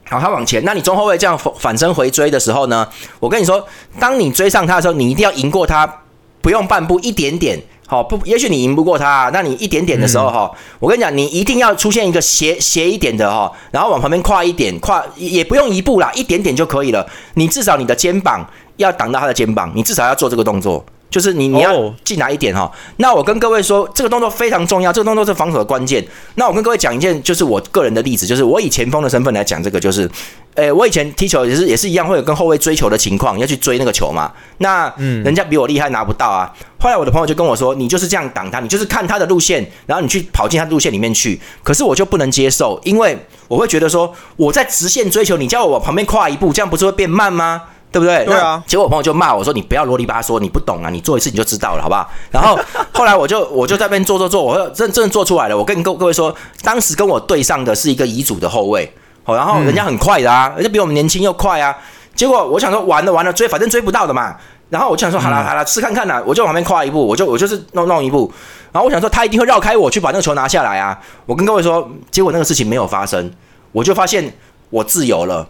[SPEAKER 2] 好，他往前，那你中后卫这样反身回追的时候呢，我跟你说，当你追上他的时候，你一定要赢过他，不用半步，一点点，好不？也许你赢不过他，那你一点点的时候哈，我跟你讲，你一定要出现一个斜斜一点的哈，然后往旁边跨一点，跨也不用一步啦，一点点就可以了。你至少你的肩膀。要挡到他的肩膀，你至少要做这个动作，就是你你要进来一点哈。那我跟各位说，这个动作非常重要，这个动作是防守的关键。那我跟各位讲一件，就是我个人的例子，就是我以前锋的身份来讲，这个就是，诶，我以前踢球也是也是一样，会有跟后卫追球的情况，要去追那个球嘛。那嗯，人家比我厉害拿不到啊。后来我的朋友就跟我说，你就是这样挡他，你就是看他的路线，然后你去跑进他路线里面去。可是我就不能接受，因为我会觉得说，我在直线追求，你叫我往旁边跨一步，这样不是会变慢吗？对不对？
[SPEAKER 1] 对啊。
[SPEAKER 2] 结果我朋友就骂我说：“你不要啰里吧嗦，你不懂啊！你做一次你就知道了，好不好？”然后 后来我就我就在那边做做做，我真真的做出来了。我跟各各位说，当时跟我对上的是一个遗嘱的后卫，好，然后人家很快的啊，人家比我们年轻又快啊。结果我想说，完了完了，追反正追不到的嘛。然后我就想说，好了好了，试看看啦。我就往旁边跨一步，我就我就是弄弄一步。然后我想说，他一定会绕开我去把那个球拿下来啊。我跟各位说，结果那个事情没有发生，我就发现我自由了。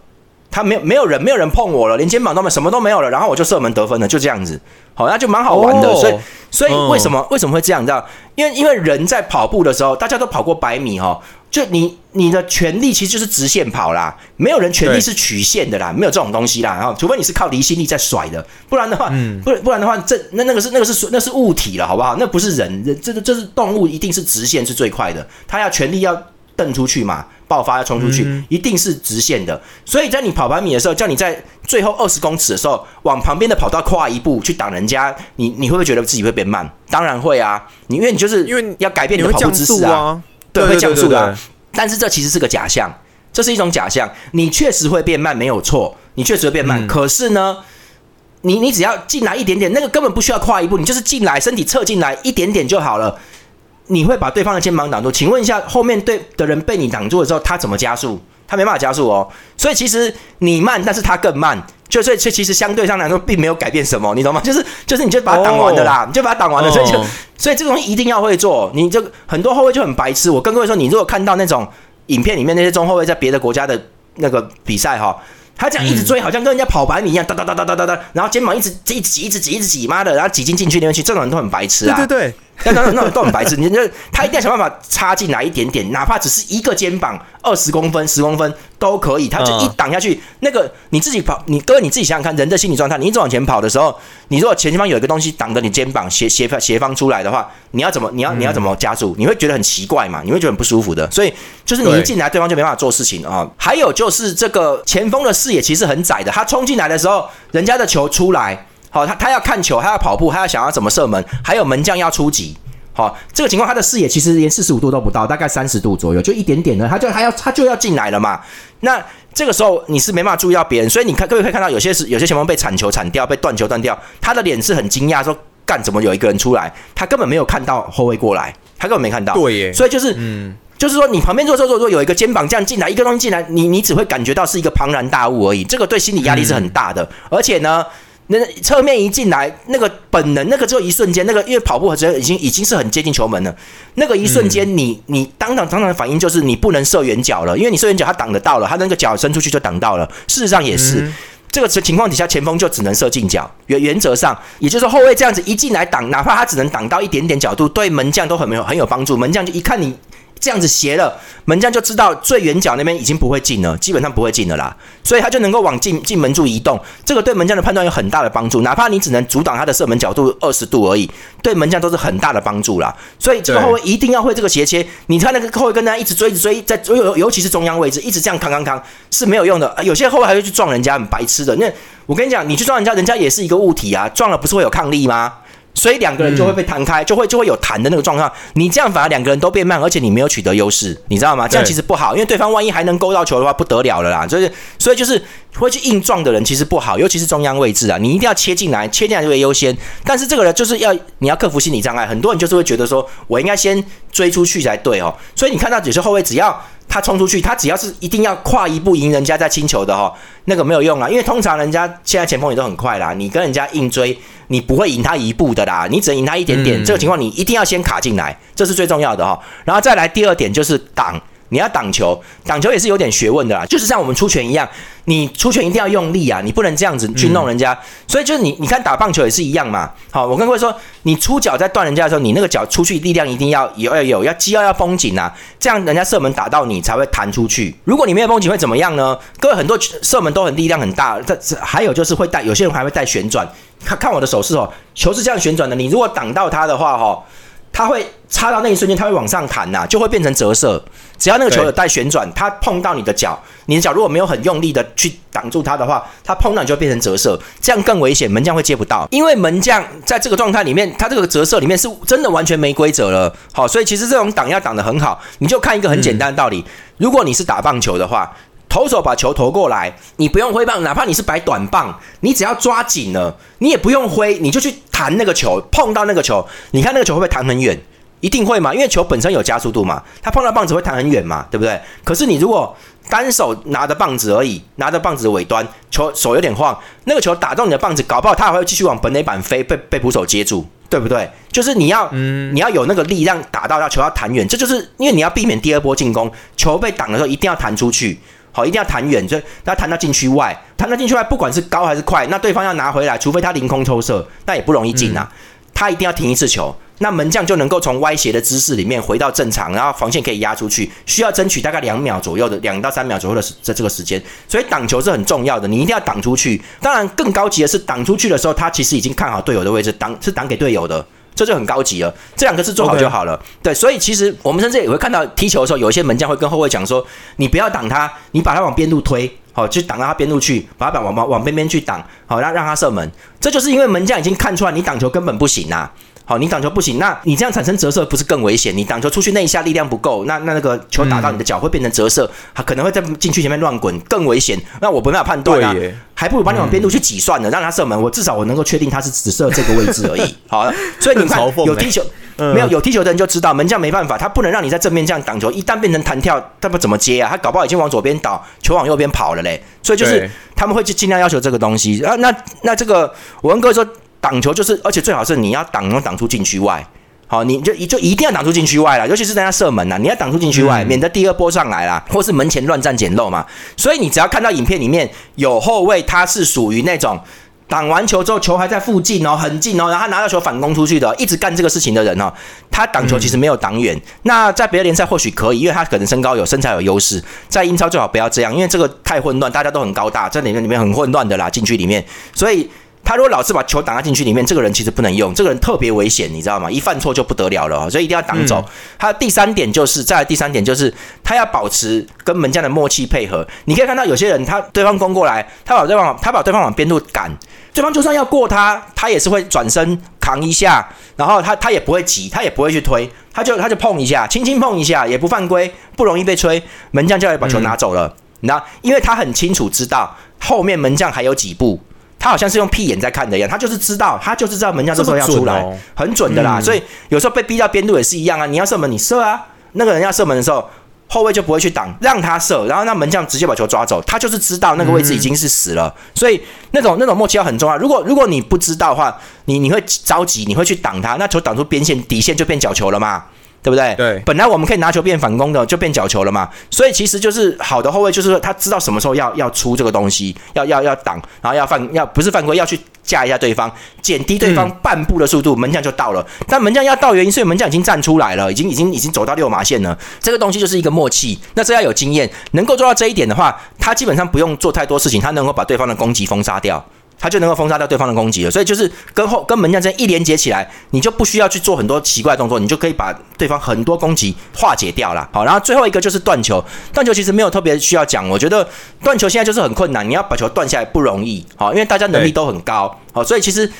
[SPEAKER 2] 他没有没有人没有人碰我了，连肩膀都没什么都没有了，然后我就射门得分了，就这样子，好，那就蛮好玩的。所以所以为什么为什么会这样？你知道？因为因为人在跑步的时候，大家都跑过百米哈，就你你的全力其实就是直线跑啦，没有人全力是曲线的啦，没有这种东西啦，然后除非你是靠离心力在甩的，不然的话，不不然的话，这那那个是那个是那是物体了，好不好？那不是人，人这个这是动物，一定是直线是最快的，它要全力要蹬出去嘛。爆发要冲出去，一定是直线的。所以在你跑百米的时候，叫你在最后二十公尺的时候往旁边的跑道跨一步去挡人家，你你会不会觉得自己会变慢？当然会啊！你因为你就是因为要改变你的跑步姿势啊，对，会降速的。但是这其实是个假象，这是一种假象。你确实会变慢，没有错，你确实会变慢。可是呢，你你只要进来一点点，那个根本不需要跨一步，你就是进来，身体侧进来一点点就好了。你会把对方的肩膀挡住？请问一下，后面对的人被你挡住的时候，他怎么加速？他没办法加速哦。所以其实你慢，但是他更慢，就所以其实相对上来说并没有改变什么，你懂吗？就 是就是你就把他挡完的啦，你就把他挡完了，所以就所以这个东西一定要会做。你就很多后卫就很白痴。我跟各位说，你如果看到那种影片里面那些中后卫在别的国家的那个比赛哈。他这样一直追，好像跟人家跑百米一样，哒哒哒哒哒哒哒，然后肩膀一直一直挤，一直挤，一直挤，妈的，然后挤进禁区里面去，这种人都很白痴啊！
[SPEAKER 1] 对对对，
[SPEAKER 2] 那那那都很白痴，你就他一定要想办法插进来一点点，哪怕只是一个肩膀，二十公分、十公分都可以，他就一挡下去，那个你自己跑，你各位你自己想想看，人的心理状态，你一直往前跑的时候，你如果前方有一个东西挡着你肩膀斜斜斜方出来的话，你要怎么你要你要怎么加速？你会觉得很奇怪嘛？你会觉得很不舒服的。所以就是你一进来，对方就没办法做事情啊。还有就是这个前锋的视野其实很窄的，他冲进来的时候，人家的球出来。好，他他要看球，他要跑步，他要想要怎么射门，还有门将要出击。好，这个情况他的视野其实连四十五度都不到，大概三十度左右，就一点点的，他就他要他就要进来了嘛。那这个时候你是没办法注意到别人，所以你看各位可以看到有些是有些前锋被铲球铲掉，被断球断掉，他的脸是很惊讶，说干怎么有一个人出来？他根本没有看到后卫过来，他根本没看到。
[SPEAKER 1] 对耶，
[SPEAKER 2] 所以就是嗯，就是说你旁边做做做做有一个肩膀这样进来，一个东西进来，你你只会感觉到是一个庞然大物而已，这个对心理压力是很大的，而且呢。那侧面一进来，那个本能，那个只有一瞬间，那个因为跑步只已经已经是很接近球门了。那个一瞬间，你你当场当场的反应就是你不能射远角了，因为你射远角他挡得到了，他那个脚伸出去就挡到了。事实上也是这个情况底下，前锋就只能射近角。原原则上，也就是说后卫这样子一进来挡，哪怕他只能挡到一点点角度，对门将都很没有很有帮助。门将就一看你。这样子斜了，门将就知道最远角那边已经不会进了，基本上不会进了啦，所以他就能够往进进门柱移动。这个对门将的判断有很大的帮助，哪怕你只能阻挡他的射门角度二十度而已，对门将都是很大的帮助啦。所以这个后卫一定要会这个斜切。你看那个后卫跟他一直追追，在尤尤其是中央位置，一直这样扛扛扛是没有用的。有些后卫还会去撞人家，很白痴的。那我跟你讲，你去撞人家，人家也是一个物体啊，撞了不是会有抗力吗？所以两个人就会被弹开，就会就会有弹的那个状况。你这样反而两个人都变慢，而且你没有取得优势，你知道吗？这样其实不好，因为对方万一还能勾到球的话，不得了了啦。就是，所以就是会去硬撞的人其实不好，尤其是中央位置啊，你一定要切进来，切进来就会优先。但是这个人就是要你要克服心理障碍，很多人就是会觉得说我应该先追出去才对哦。所以你看到有些后卫只要。他冲出去，他只要是一定要跨一步赢人家在清球的哈，那个没有用啊，因为通常人家现在前锋也都很快啦，你跟人家硬追，你不会赢他一步的啦，你只能赢他一点点。这个情况你一定要先卡进来，这是最重要的哈。然后再来第二点就是挡。你要挡球，挡球也是有点学问的啦，就是像我们出拳一样，你出拳一定要用力啊，你不能这样子去弄人家。所以就是你，你看打棒球也是一样嘛。好，我跟各位说，你出脚在断人家的时候，你那个脚出去力量一定要有要有，要肌肉要绷紧啊，这样人家射门打到你才会弹出去。如果你没有绷紧会怎么样呢？各位很多射门都很力量很大，这还有就是会带，有些人还会带旋转。看看我的手势哦，球是这样旋转的，你如果挡到他的话，哈。它会插到那一瞬间，它会往上弹呐，就会变成折射。只要那个球有带旋转，它碰到你的脚，你的脚如果没有很用力的去挡住它的话，它碰到你就变成折射，这样更危险，门将会接不到。因为门将在这个状态里面，它这个折射里面是真的完全没规则了。好，所以其实这种挡要挡得很好，你就看一个很简单的道理：如果你是打棒球的话。投手把球投过来，你不用挥棒，哪怕你是摆短棒，你只要抓紧了，你也不用挥，你就去弹那个球，碰到那个球，你看那个球会不会弹很远？一定会嘛，因为球本身有加速度嘛，它碰到棒子会弹很远嘛，对不对？可是你如果单手拿着棒子而已，拿着棒子的尾端，球手有点晃，那个球打中你的棒子，搞不好它还会继续往本垒板飞，被被捕手接住，对不对？就是你要，你要有那个力量打到要球要弹远，这就是因为你要避免第二波进攻，球被挡的时候一定要弹出去。好，一定要弹远，就要弹到禁区外，弹到禁区外，不管是高还是快，那对方要拿回来，除非他凌空抽射，那也不容易进啊。他一定要停一次球，那门将就能够从歪斜的姿势里面回到正常，然后防线可以压出去，需要争取大概两秒左右的两到三秒左右的这这个时间，所以挡球是很重要的，你一定要挡出去。当然，更高级的是挡出去的时候，他其实已经看好队友的位置，挡是挡给队友的。这就很高级了，这两个字做好就好了。对，所以其实我们甚至也会看到踢球的时候，有一些门将会跟后卫讲说：“你不要挡他，你把他往边路推，好，就挡到他边路去，把他往往往边边去挡，好，让让他射门。”这就是因为门将已经看出来你挡球根本不行啊。好，你挡球不行，那你这样产生折射不是更危险？你挡球出去那一下力量不够，那那那个球打到你的脚会变成折射，它可能会在禁区前面乱滚，更危险。那我没办法判断啊，还不如把你往边路去挤算了，让他射门。我至少我能够确定他是只射这个位置而已。好，所以你看有踢球 没有有踢球的人就知道，门将没办法，他不能让你在正面这样挡球，一旦变成弹跳，他不怎么接啊？他搞不好已经往左边倒，球往右边跑了嘞。所以就是他们会去尽量要求这个东西啊。那那这个我跟各位说。挡球就是，而且最好是你要挡能挡出禁区外，好，你就就一定要挡出禁区外了，尤其是在家射门呐，你要挡出禁区外，免得第二波上来啦，或是门前乱战捡漏嘛。所以你只要看到影片里面有后卫，他是属于那种挡完球之后，球还在附近哦，很近哦，然后他拿到球反攻出去的，一直干这个事情的人哦，他挡球其实没有挡远。那在别的联赛或许可以，因为他可能身高有身材有优势。在英超最好不要这样，因为这个太混乱，大家都很高大，在里面里面很混乱的啦，禁区里面，所以。他如果老是把球挡在禁区里面，这个人其实不能用，这个人特别危险，你知道吗？一犯错就不得了了，所以一定要挡走。他第三点就是，再第三点就是他要保持跟门将的默契配合。你可以看到有些人，他对方攻过来，他把对方他把对方往边路赶，对方就算要过他，他也是会转身扛一下，然后他他也不会急，他也不会去推，他就他就碰一下，轻轻碰一下，也不犯规，不容易被吹，门将就要把球拿走了。那因为他很清楚知道后面门将还有几步。他好像是用屁眼在看的一样，他就是知道，他就是知道门将这时候要出来，很准的啦。所以有时候被逼到边路也是一样啊，你要射门你射啊，那个人要射门的时候，后卫就不会去挡，让他射，然后那门将直接把球抓走，他就是知道那个位置已经是死了。所以那种那种默契要很重要。如果如果你不知道的话，你你会着急，你会去挡他，那球挡出边线底线就变角球了嘛。对不对？
[SPEAKER 1] 对，
[SPEAKER 2] 本来我们可以拿球变反攻的，就变角球了嘛。所以其实就是好的后卫，就是说他知道什么时候要要出这个东西，要要要挡，然后要犯要不是犯规，要去架一下对方，减低对方半步的速度，门将就到了。但门将要到原因，所以门将已经站出来了，已经已经已经走到六码线了。这个东西就是一个默契，那这要有经验，能够做到这一点的话，他基本上不用做太多事情，他能够把对方的攻击封杀掉。他就能够封杀掉对方的攻击了，所以就是跟后跟门将这样一连接起来，你就不需要去做很多奇怪动作，你就可以把对方很多攻击化解掉了。好，然后最后一个就是断球，断球其实没有特别需要讲，我觉得断球现在就是很困难，你要把球断下来不容易。好，因为大家能力都很高，好，所以其实。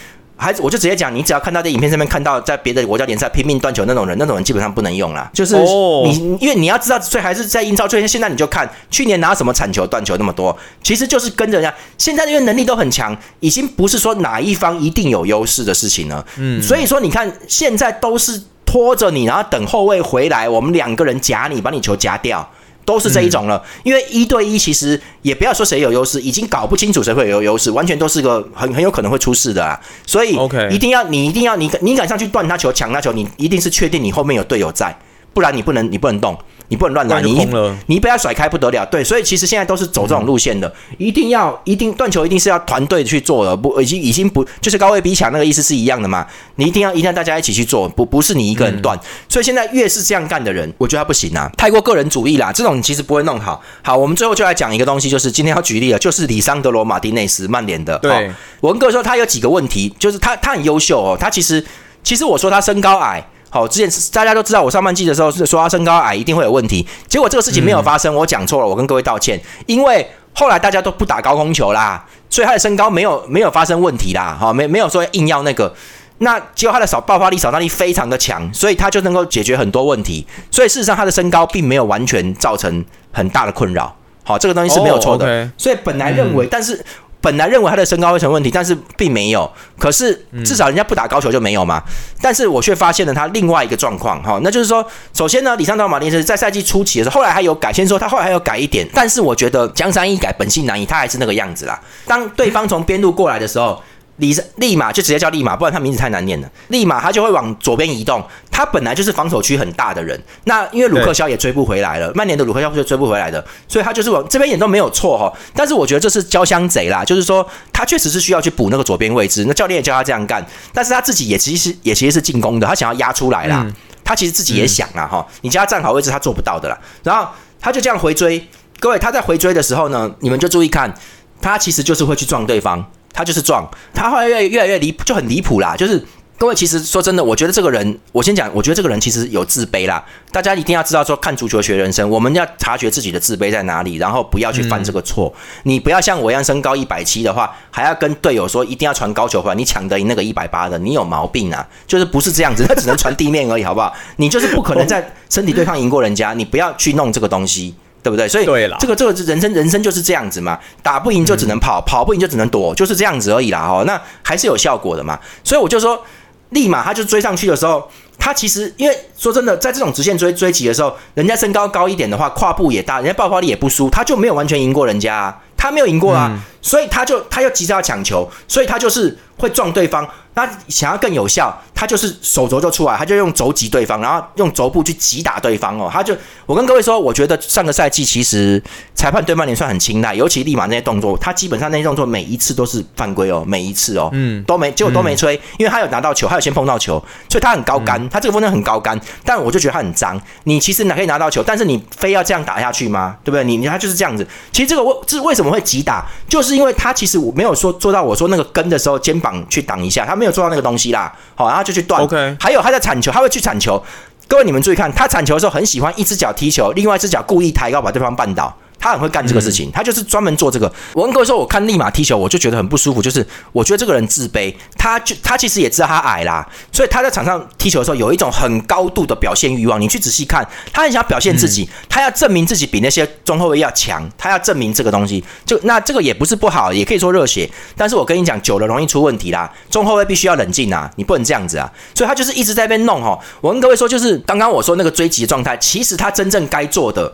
[SPEAKER 2] 还我就直接讲，你只要看到在影片上面看到在别的国家联赛拼命断球那种人，那种人基本上不能用了。就是你，因为你要知道，所以还是在英超。最现在你就看去年拿什么铲球断球那么多，其实就是跟着人家。现在因为能力都很强，已经不是说哪一方一定有优势的事情了。嗯，所以说你看现在都是拖着你，然后等后卫回来，我们两个人夹你，把你球夹掉。都是这一种了，因为一对一其实也不要说谁有优势，已经搞不清楚谁会有优势，完全都是个很很有可能会出事的啊。所以
[SPEAKER 1] ，OK，
[SPEAKER 2] 一定要你一定要你你敢上去断他球抢他球，你一定是确定你后面有队友在，不然你不能你不能动。你不能乱来，你你被他甩开不得了。对，所以其实现在都是走这种路线的，一定要一定断球，一定是要团队去做的，不已经已经不就是高位逼抢那个意思是一样的嘛？你一定要一定要大家一起去做，不不是你一个人断。所以现在越是这样干的人，我觉得他不行啊，太过个人主义啦，这种其实不会弄好。好，我们最后就来讲一个东西，就是今天要举例了，就是里桑德罗马丁内斯曼联的。
[SPEAKER 1] 对，
[SPEAKER 2] 我跟各位说，他有几个问题，就是他他很优秀哦，他其实其实我说他身高矮。好，之前大家都知道，我上半季的时候是说他身高矮一定会有问题，结果这个事情没有发生，我讲错了，我跟各位道歉。因为后来大家都不打高空球啦，所以他的身高没有没有发生问题啦。好，没没有说硬要那个，那结果他的少爆发力、扫荡力非常的强，所以他就能够解决很多问题。所以事实上他的身高并没有完全造成很大的困扰。好，这个东西是没有错的。所以本来认为，但是。本来认为他的身高会成问题，但是并没有。可是至少人家不打高球就没有嘛。但是我却发现了他另外一个状况，哈，那就是说，首先呢，李尚道马丁是在赛季初期的时候，后来还有改，先说他后来还有改一点。但是我觉得江山易改，本性难移，他还是那个样子啦。当对方从边路过来的时候。立立马就直接叫立马，不然他名字太难念了。立马他就会往左边移动，他本来就是防守区很大的人。那因为鲁克肖也追不回来了，曼联的鲁克肖是追不回来的，所以他就是往这边也都没有错哈。但是我觉得这是交相贼啦，就是说他确实是需要去补那个左边位置。那教练也教他这样干，但是他自己也其实也其实是进攻的，他想要压出来啦。他其实自己也想啦哈，你叫他站好位置，他做不到的啦。然后他就这样回追，各位他在回追的时候呢，你们就注意看，他其实就是会去撞对方。他就是撞，他后来越越来越离就很离谱啦。就是各位，其实说真的，我觉得这个人，我先讲，我觉得这个人其实有自卑啦。大家一定要知道，说看足球学人生，我们要察觉自己的自卑在哪里，然后不要去犯这个错。你不要像我一样身高一百七的话，还要跟队友说一定要传高球回来，你抢得赢那个一百八的，你有毛病啊！就是不是这样子，他只能传地面而已，好不好？你就是不可能在身体对抗赢过人家，你不要去弄这个东西。对不对？所以这个这个人生人生就是这样子嘛，打不赢就只能跑，跑不赢就只能躲，就是这样子而已啦。哈，那还是有效果的嘛。所以我就说，立马他就追上去的时候，他其实因为说真的，在这种直线追追击的时候，人家身高高一点的话，跨步也大，人家爆发力也不输，他就没有完全赢过人家，他没有赢过啊。所以他就他又急着要抢球，所以他就是会撞对方。那想要更有效，他就是手肘就出来，他就用肘击对方，然后用肘部去击打对方哦。他就我跟各位说，我觉得上个赛季其实裁判对曼联算很青睐，尤其立马那些动作，他基本上那些动作每一次都是犯规哦，每一次哦，嗯，都没结果都没吹，因为他有拿到球，他有先碰到球，所以他很高杆，他这个风筝很高杆。但我就觉得他很脏。你其实可以拿到球，但是你非要这样打下去吗？对不对？你你他就是这样子。其实这个为这为什么会击打，就是因为他其实我没有说做到我说那个跟的时候肩膀去挡一下，他没有做到那个东西啦。好，然后就去断。
[SPEAKER 1] OK。
[SPEAKER 2] 还有他在铲球，他会去铲球。各位你们注意看，他铲球的时候很喜欢一只脚踢球，另外一只脚故意抬高把对方绊倒。他很会干这个事情，他就是专门做这个。我跟各位说，我看立马踢球，我就觉得很不舒服，就是我觉得这个人自卑，他就他其实也知道他矮啦，所以他在场上踢球的时候有一种很高度的表现欲望。你去仔细看，他很想表现自己，他要证明自己比那些中后卫要强，他要证明这个东西。就那这个也不是不好，也可以说热血，但是我跟你讲，久了容易出问题啦。中后卫必须要冷静啊，你不能这样子啊。所以他就是一直在边弄哈。我跟各位说，就是刚刚我说那个追击的状态，其实他真正该做的。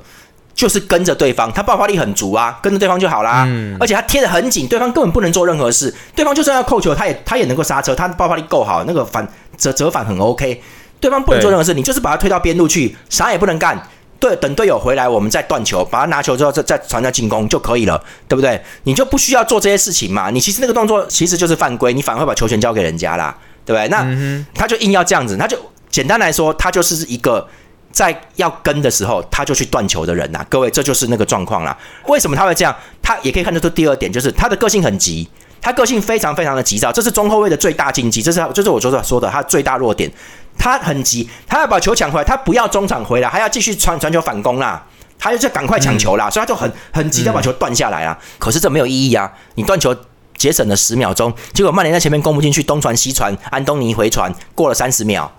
[SPEAKER 2] 就是跟着对方，他爆发力很足啊，跟着对方就好啦。嗯，而且他贴得很紧，对方根本不能做任何事。对方就算要扣球，他也他也能够刹车，他爆发力够好，那个反折折返很 OK。对方不能做任何事，你就是把他推到边路去，啥也不能干。对，等队友回来，我们再断球，把他拿球之后再再传下进攻就可以了，对不对？你就不需要做这些事情嘛。你其实那个动作其实就是犯规，你反而会把球权交给人家啦，对不对？那他就硬要这样子，他就简单来说，他就是一个。在要跟的时候，他就去断球的人呐，各位，这就是那个状况啦。为什么他会这样？他也可以看得出第二点，就是他的个性很急，他个性非常非常的急躁，这是中后卫的最大禁忌，这是这是我昨天说的他最大弱点。他很急，他要把球抢回来，他不要中场回来，还要继续传传球反攻啦，他就赶快抢球啦，所以他就很很急的把球断下来啊。可是这没有意义啊，你断球节省了十秒钟，结果曼联在前面攻不进去，东传西传，安东尼回传过了三十秒。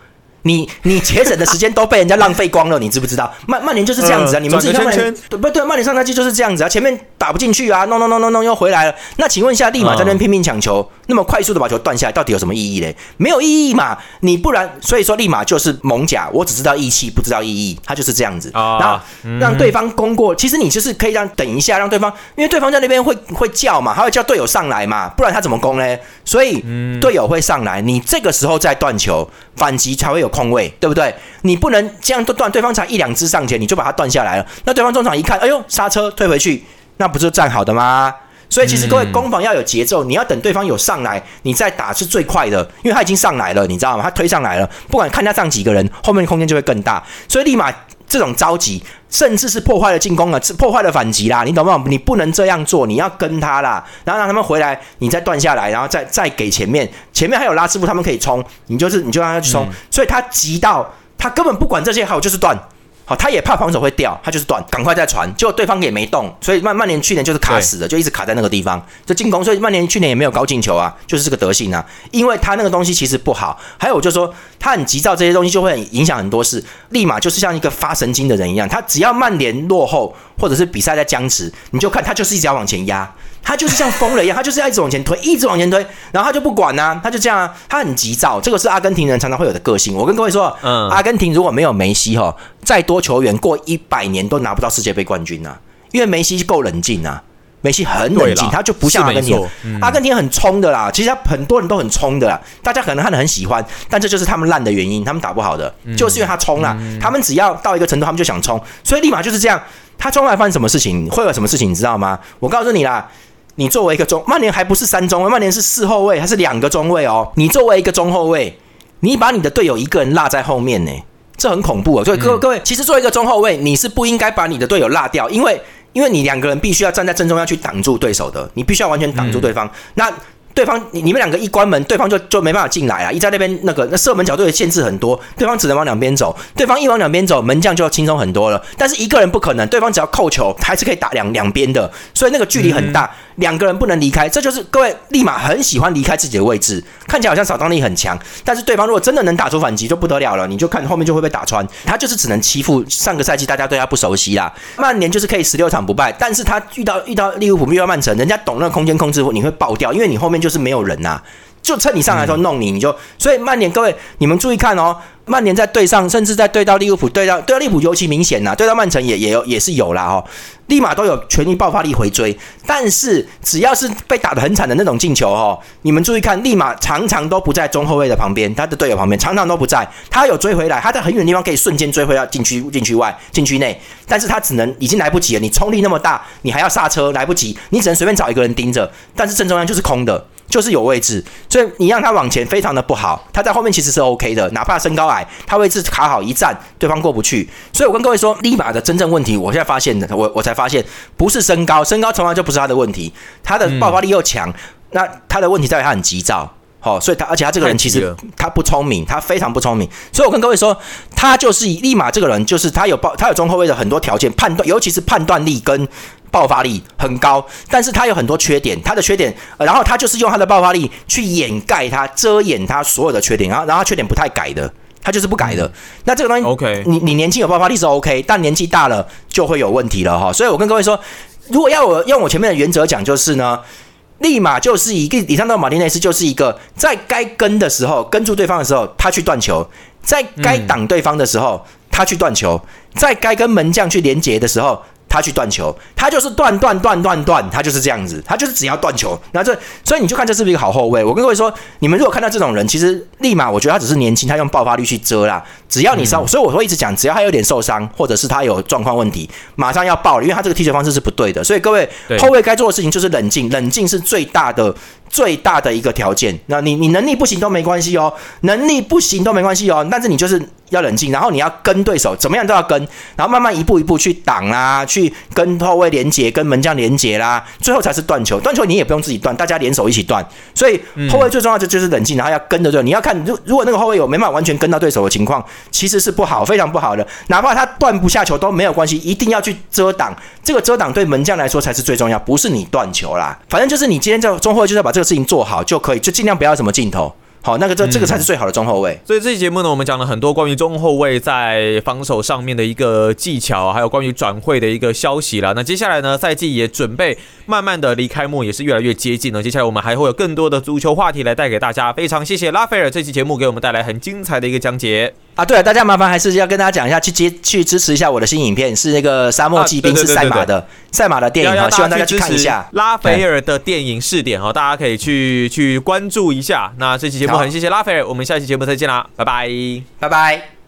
[SPEAKER 2] 你你节省的时间都被人家浪费光了，你知不知道？曼曼联就是这样子啊！你们自己看曼联，对不对？曼联上赛季就是这样子啊！前面打不进去啊，no no no no no 又回来了。那请问一下，立马在那边拼命抢球，那么快速的把球断下来，到底有什么意义嘞？没有意义嘛！你不然，所以说立马就是猛甲，我只知道义气，不知道意义，他就是这样子。然后让对方攻过，其实你就是可以让等一下，让对方，因为对方在那边会会叫嘛，他会叫队友上来嘛，不然他怎么攻嘞？所以队友会上来，你这个时候再断球，反击才会有。空位对不对？你不能这样断，对方才一两只上前，你就把它断下来了。那对方中场一看，哎呦，刹车退回去，那不是站好的吗？所以其实各位攻防要有节奏，你要等对方有上来，你再打是最快的，因为他已经上来了，你知道吗？他推上来了，不管看他上几个人，后面的空间就会更大，所以立马。这种着急，甚至是破坏了进攻了，破坏了反击啦，你懂不懂？你不能这样做，你要跟他啦，然后让他们回来，你再断下来，然后再再给前面，前面还有拉师傅，他们可以冲，你就是你就让他去冲，所以他急到他根本不管这些，好就是断。好，他也怕防守会掉，他就是断，赶快再传，结果对方也没动，所以曼曼联去年就是卡死的，就一直卡在那个地方，就进攻，所以曼联去年也没有高进球啊，就是这个德性啊，因为他那个东西其实不好，还有就是说他很急躁，这些东西就会影响很多事，立马就是像一个发神经的人一样，他只要曼联落后或者是比赛在僵持，你就看他就是一直要往前压。他就是像疯了一样，他就是要一直往前推，一直往前推，然后他就不管呐，他就这样啊，他很急躁，这个是阿根廷人常常会有的个性。我跟各位说，嗯，阿根廷如果没有梅西哈，再多球员过一百年都拿不到世界杯冠军呐，因为梅西够冷静啊，梅西很冷静，他就不像阿根廷，阿根廷很冲的啦，其实他很多人都很冲的啦，大家可能看的很喜欢，但这就是他们烂的原因，他们打不好的，就是因为他冲了，他们只要到一个程度，他们就想冲，所以立马就是这样，他冲来发生什么事情，会有什么事情，你知道吗？我告诉你啦。你作为一个中，曼联还不是三中卫，曼联是四后卫，还是两个中卫哦。你作为一个中后卫，你把你的队友一个人落在后面呢，这很恐怖哦。所以各各位，其实作为一个中后卫，你是不应该把你的队友落掉，因为因为你两个人必须要站在正中央去挡住对手的，你必须要完全挡住对方。那对方，你你们两个一关门，对方就就没办法进来啊！一在那边那个那射门角度的限制很多，对方只能往两边走。对方一往两边走，门将就要轻松很多了。但是一个人不可能，对方只要扣球还是可以打两两边的，所以那个距离很大。两个人不能离开，这就是各位立马很喜欢离开自己的位置，看起来好像扫荡力很强，但是对方如果真的能打出反击就不得了了，你就看后面就会被打穿。他就是只能欺负上个赛季大家对他不熟悉啦，曼联就是可以十六场不败，但是他遇到遇到利物浦遇到曼城，人家懂那个空间控制，你会爆掉，因为你后面就是没有人呐。就趁你上来的时候弄你，你就所以曼联各位你们注意看哦。曼联在对上，甚至在对到利物浦，对到对到利物浦尤其明显呐，对到曼城也也有也是有啦哦，立马都有全力爆发力回追。但是只要是被打得很惨的那种进球哦，你们注意看，立马常常都不在中后卫的旁边，他的队友旁边常常都不在。他有追回来，他在很远的地方可以瞬间追回到禁区禁区外禁区内，但是他只能已经来不及了。你冲力那么大，你还要刹车来不及，你只能随便找一个人盯着，但是正中央就是空的。就是有位置，所以你让他往前非常的不好。他在后面其实是 OK 的，哪怕身高矮，他位置卡好一站，对方过不去。所以我跟各位说，立马的真正问题，我现在发现的，我我才发现不是身高，身高从来就不是他的问题。他的爆发力又强，那他的问题在于他很急躁，好，所以他而且他这个人其实他不聪明，他非常不聪明。所以我跟各位说，他就是立马这个人，就是他有爆，他有中后卫的很多条件判断，尤其是判断力跟。爆发力很高，但是他有很多缺点。他的缺点，然后他就是用他的爆发力去掩盖他、遮掩他所有的缺点。然后，然后缺点不太改的，他就是不改的。那这个东西
[SPEAKER 1] ，OK，
[SPEAKER 2] 你你年轻有爆发力是 OK，但年纪大了就会有问题了哈。所以我跟各位说，如果要我用我前面的原则讲，就是呢，立马就是一个以上到马丁内斯就是一个在该跟的时候跟住对方的时候，他去断球；在该挡对方的时候，他去断球；在该跟门将去连接的时候。他去断球，他就是断断断断断，他就是这样子，他就是只要断球。那这，所以你就看这是不是一个好后卫？我跟各位说，你们如果看到这种人，其实立马我觉得他只是年轻，他用爆发力去遮啦。只要你伤，所以我会一直讲，只要他有点受伤，或者是他有状况问题，马上要爆了，因为他这个踢球方式是不对的。所以各位后卫该做的事情就是冷静，冷静是最大的。最大的一个条件，那你你能力不行都没关系哦，能力不行都没关系哦，但是你就是要冷静，然后你要跟对手，怎么样都要跟，然后慢慢一步一步去挡啊，去去跟后卫连接，跟门将连接啦，最后才是断球。断球你也不用自己断，大家联手一起断。所以后卫最重要的就是冷静，然后要跟着对。你要看，如如果那个后卫有没办法完全跟到对手的情况，其实是不好，非常不好的。哪怕他断不下球都没有关系，一定要去遮挡。这个遮挡对门将来说才是最重要，不是你断球啦。反正就是你今天在中后卫就是要把。这个事情做好就可以，就尽量不要什么镜头。好，那个这这个才是最好的中后卫。
[SPEAKER 1] 所以这期节目呢，我们讲了很多关于中后卫在防守上面的一个技巧，还有关于转会的一个消息了。那接下来呢，赛季也准备慢慢的离开幕，也是越来越接近了。接下来我们还会有更多的足球话题来带给大家。非常谢谢拉斐尔这期节目给我们带来很精彩的一个讲解。
[SPEAKER 2] 啊，对了，大家麻烦还是要跟大家讲一下，去接去支持一下我的新影片，是那个沙漠骑兵，是赛马的赛马的电影哈，希望大家去看一下。
[SPEAKER 1] 拉斐尔的电影试点哈，大家可以去去关注一下。那这期节目很谢谢拉斐尔，我们下期节目再见啦，拜拜，
[SPEAKER 2] 拜拜。